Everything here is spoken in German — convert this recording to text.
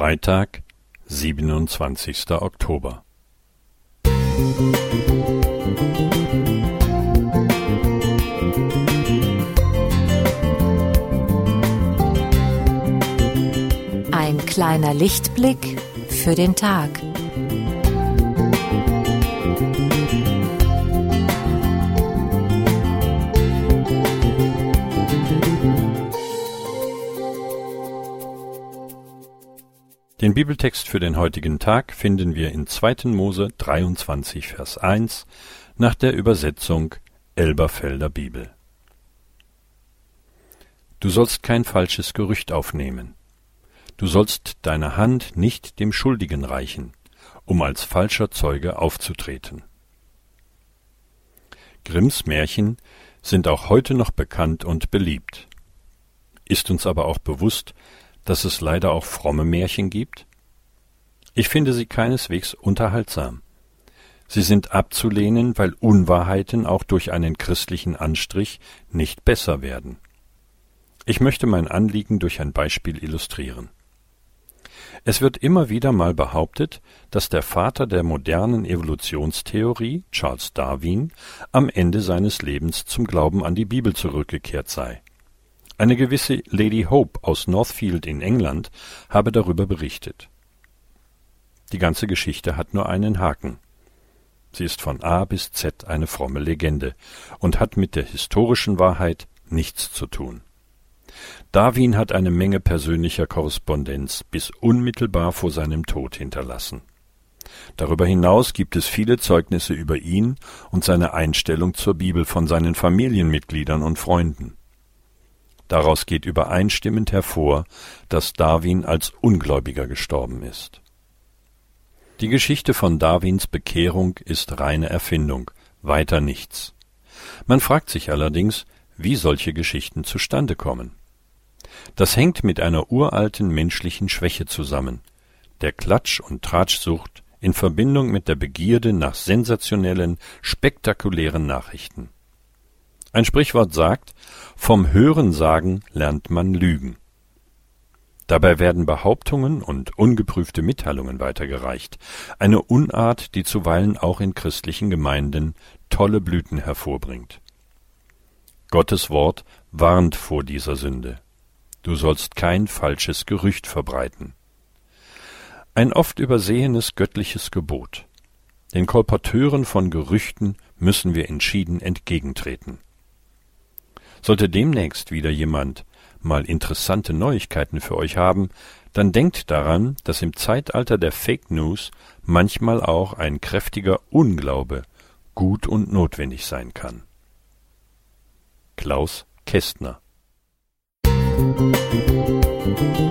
Freitag, siebenundzwanzigster Oktober. Ein kleiner Lichtblick für den Tag. Den Bibeltext für den heutigen Tag finden wir in 2. Mose 23, Vers 1 nach der Übersetzung Elberfelder Bibel. Du sollst kein falsches Gerücht aufnehmen. Du sollst deine Hand nicht dem Schuldigen reichen, um als falscher Zeuge aufzutreten. Grimms Märchen sind auch heute noch bekannt und beliebt. Ist uns aber auch bewusst, dass es leider auch fromme Märchen gibt? Ich finde sie keineswegs unterhaltsam. Sie sind abzulehnen, weil Unwahrheiten auch durch einen christlichen Anstrich nicht besser werden. Ich möchte mein Anliegen durch ein Beispiel illustrieren. Es wird immer wieder mal behauptet, dass der Vater der modernen Evolutionstheorie, Charles Darwin, am Ende seines Lebens zum Glauben an die Bibel zurückgekehrt sei. Eine gewisse Lady Hope aus Northfield in England habe darüber berichtet. Die ganze Geschichte hat nur einen Haken. Sie ist von A bis Z eine fromme Legende und hat mit der historischen Wahrheit nichts zu tun. Darwin hat eine Menge persönlicher Korrespondenz bis unmittelbar vor seinem Tod hinterlassen. Darüber hinaus gibt es viele Zeugnisse über ihn und seine Einstellung zur Bibel von seinen Familienmitgliedern und Freunden. Daraus geht übereinstimmend hervor, dass Darwin als Ungläubiger gestorben ist. Die Geschichte von Darwins Bekehrung ist reine Erfindung, weiter nichts. Man fragt sich allerdings, wie solche Geschichten zustande kommen. Das hängt mit einer uralten menschlichen Schwäche zusammen, der Klatsch- und Tratschsucht in Verbindung mit der Begierde nach sensationellen, spektakulären Nachrichten. Ein Sprichwort sagt, vom Hörensagen lernt man Lügen. Dabei werden Behauptungen und ungeprüfte Mitteilungen weitergereicht, eine Unart, die zuweilen auch in christlichen Gemeinden tolle Blüten hervorbringt. Gottes Wort warnt vor dieser Sünde. Du sollst kein falsches Gerücht verbreiten. Ein oft übersehenes göttliches Gebot. Den Kolporteuren von Gerüchten müssen wir entschieden entgegentreten. Sollte demnächst wieder jemand mal interessante Neuigkeiten für euch haben, dann denkt daran, dass im Zeitalter der Fake News manchmal auch ein kräftiger Unglaube gut und notwendig sein kann. Klaus Kästner Musik